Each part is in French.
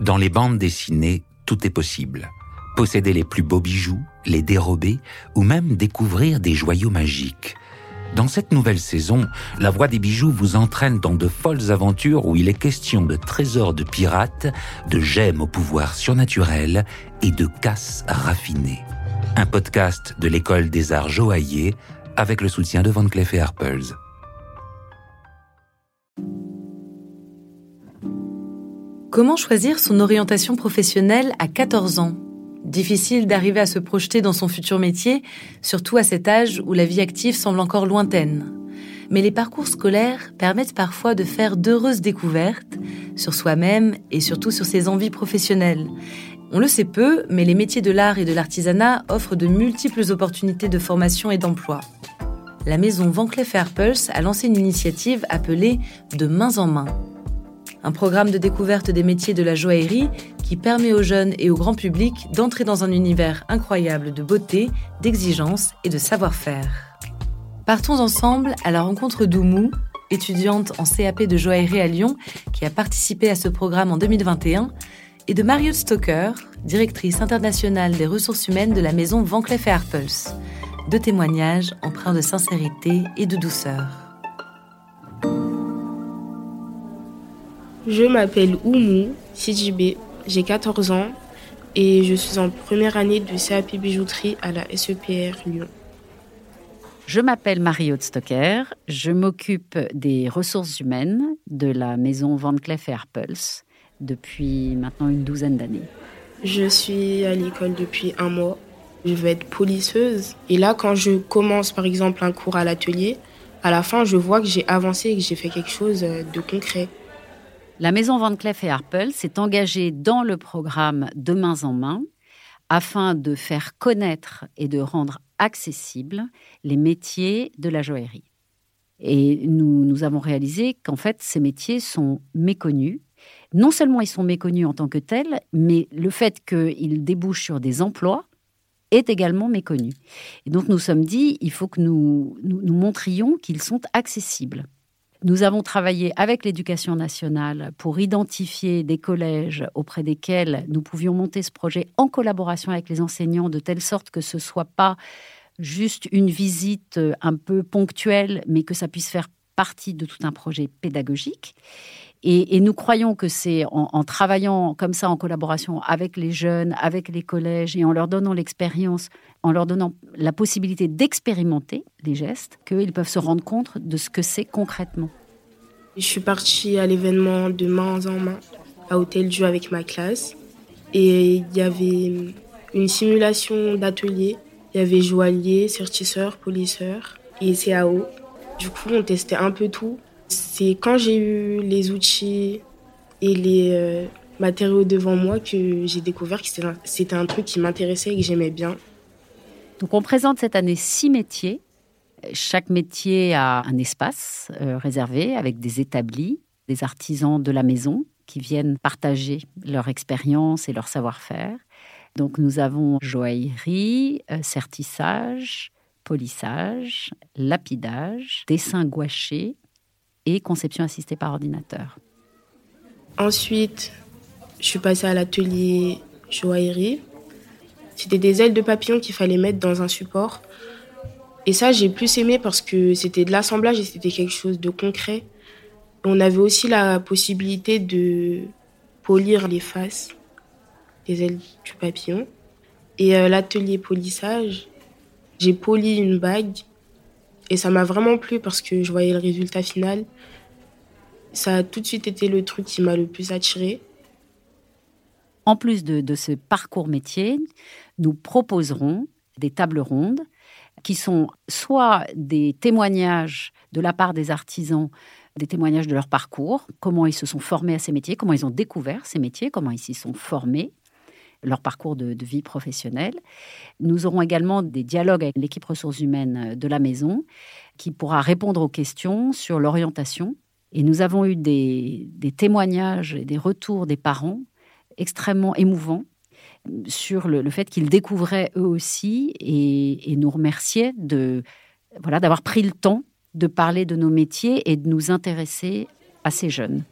Dans les bandes dessinées, tout est possible. Posséder les plus beaux bijoux, les dérober ou même découvrir des joyaux magiques. Dans cette nouvelle saison, la voix des bijoux vous entraîne dans de folles aventures où il est question de trésors de pirates, de gemmes au pouvoir surnaturel et de casses raffinées. Un podcast de l'école des arts joailliers avec le soutien de Van Cleef et. Comment choisir son orientation professionnelle à 14 ans? Difficile d'arriver à se projeter dans son futur métier, surtout à cet âge où la vie active semble encore lointaine. Mais les parcours scolaires permettent parfois de faire d'heureuses découvertes sur soi-même et surtout sur ses envies professionnelles. On le sait peu, mais les métiers de l'art et de l'artisanat offrent de multiples opportunités de formation et d'emploi. La maison Van Cleef Arpels a lancé une initiative appelée De mains en main un programme de découverte des métiers de la joaillerie qui permet aux jeunes et au grand public d'entrer dans un univers incroyable de beauté, d'exigence et de savoir-faire. Partons ensemble à la rencontre d'Oumou, étudiante en CAP de joaillerie à Lyon, qui a participé à ce programme en 2021, et de Marriott Stoker, directrice internationale des ressources humaines de la maison Van Cleef Arpels. Deux témoignages empreints de sincérité et de douceur. Je m'appelle Oumou Sidibé, j'ai 14 ans et je suis en première année de CAP bijouterie à la SEPR Lyon. Je m'appelle Marie-Aude Stocker, je m'occupe des ressources humaines de la maison Van Cleef Arpels depuis maintenant une douzaine d'années. Je suis à l'école depuis un mois. Je vais être polisseuse. Et là, quand je commence par exemple un cours à l'atelier, à la fin, je vois que j'ai avancé et que j'ai fait quelque chose de concret. La maison Van Cleef et Arpels s'est engagée dans le programme De mains en main afin de faire connaître et de rendre accessibles les métiers de la joaillerie. Et nous, avons réalisé qu'en fait, ces métiers sont méconnus. Non seulement ils sont méconnus en tant que tels, mais le fait qu'ils débouchent sur des emplois est également méconnu. Et donc nous sommes dit, il faut que nous, nous montrions qu'ils sont accessibles. Nous avons travaillé avec l'éducation nationale pour identifier des collèges auprès desquels nous pouvions monter ce projet en collaboration avec les enseignants de telle sorte que ce soit pas juste une visite un peu ponctuelle, mais que ça puisse faire partie de tout un projet pédagogique. Et, nous croyons que c'est en, travaillant comme ça en collaboration avec les jeunes, avec les collèges et en leur donnant l'expérience, en leur donnant la possibilité d'expérimenter les gestes, qu'ils peuvent se rendre compte de ce que c'est concrètement. Je suis partie à l'événement de main en main à Hôtel Dieu avec ma classe et il y avait une simulation d'atelier. Il y avait joaillier, certisseur, polisseur et CAO. Du coup, on testait un peu tout c'est quand j'ai eu les outils et les euh, matériaux devant moi que j'ai découvert que c'était un, truc qui m'intéressait et que j'aimais bien. Donc on présente cette année six métiers. Chaque métier a un espace euh, réservé avec des établis, des artisans de la maison qui viennent partager leur expérience et leur savoir-faire. Donc nous avons joaillerie, euh, sertissage, polissage, lapidage, dessin gouaché, conception assistée par ordinateur. Ensuite, je suis passée à l'atelier joaillerie. C'était des ailes de papillon qu'il fallait mettre dans un support. Et ça, j'ai plus aimé parce que c'était de l'assemblage et c'était quelque chose de concret. On avait aussi la possibilité de polir les faces des ailes du papillon. Et euh, l'atelier polissage, j'ai poli une bague et ça m'a vraiment plu parce que je voyais le résultat final. Ça a tout de suite été le truc qui m'a le plus attiré. En plus de, ce parcours métier, nous proposerons des tables rondes qui sont soit des témoignages de la part des artisans, des témoignages de leur parcours, comment ils se sont formés à ces métiers, comment ils ont découvert ces métiers, comment ils s'y sont formés, leur parcours de, vie professionnelle. Nous aurons également des dialogues avec l'équipe ressources humaines de la maison qui pourra répondre aux questions sur l'orientation. Et nous avons eu des, témoignages et des retours des parents extrêmement émouvants sur le, fait qu'ils découvraient eux aussi et, et nous remerciaient de voilà d'avoir pris le temps de parler de nos métiers et de nous intéresser à ces jeunes.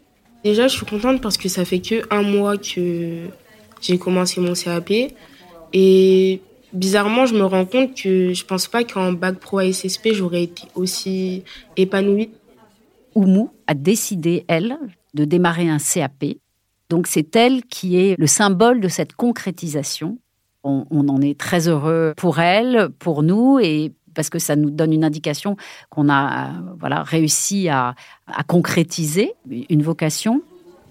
Déjà, je suis contente parce que ça fait que un mois que j'ai commencé mon CAP. Et bizarrement, je me rends compte que je pense pas qu'en bac pro ASSP, j'aurais été aussi épanouie. Oumou a décidé, elle, de démarrer un CAP. Donc c'est elle qui est le symbole de cette concrétisation. On, en est très heureux pour elle, pour nous, et parce que ça nous donne une indication qu'on a voilà, réussi à, à concrétiser une vocation.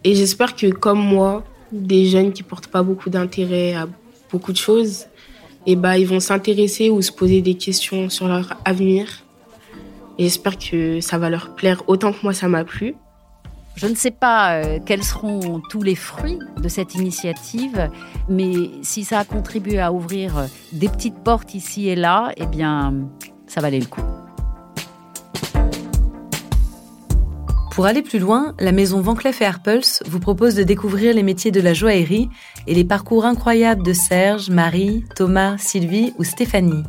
Et j'espère que comme moi, des jeunes qui portent pas beaucoup d'intérêt à beaucoup de choses, et eh ben, ils vont s'intéresser ou se poser des questions sur leur avenir. J'espère que ça va leur plaire autant que moi ça m'a plu. Je ne sais pas euh, quels seront tous les fruits de cette initiative, mais si ça a contribué à ouvrir des petites portes ici et là, eh bien, ça valait le coup. Pour aller plus loin, la maison Van Cleef Arpels vous propose de découvrir les métiers de la joaillerie et les parcours incroyables de Serge, Marie, Thomas, Sylvie ou Stéphanie.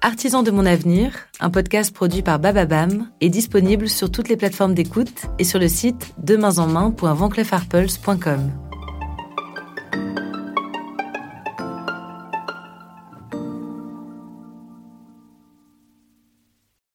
Artisan de mon avenir, un podcast produit par Bababam, est disponible sur toutes les plateformes d'écoute et sur le site demainsenmain.vanclefarpels.com.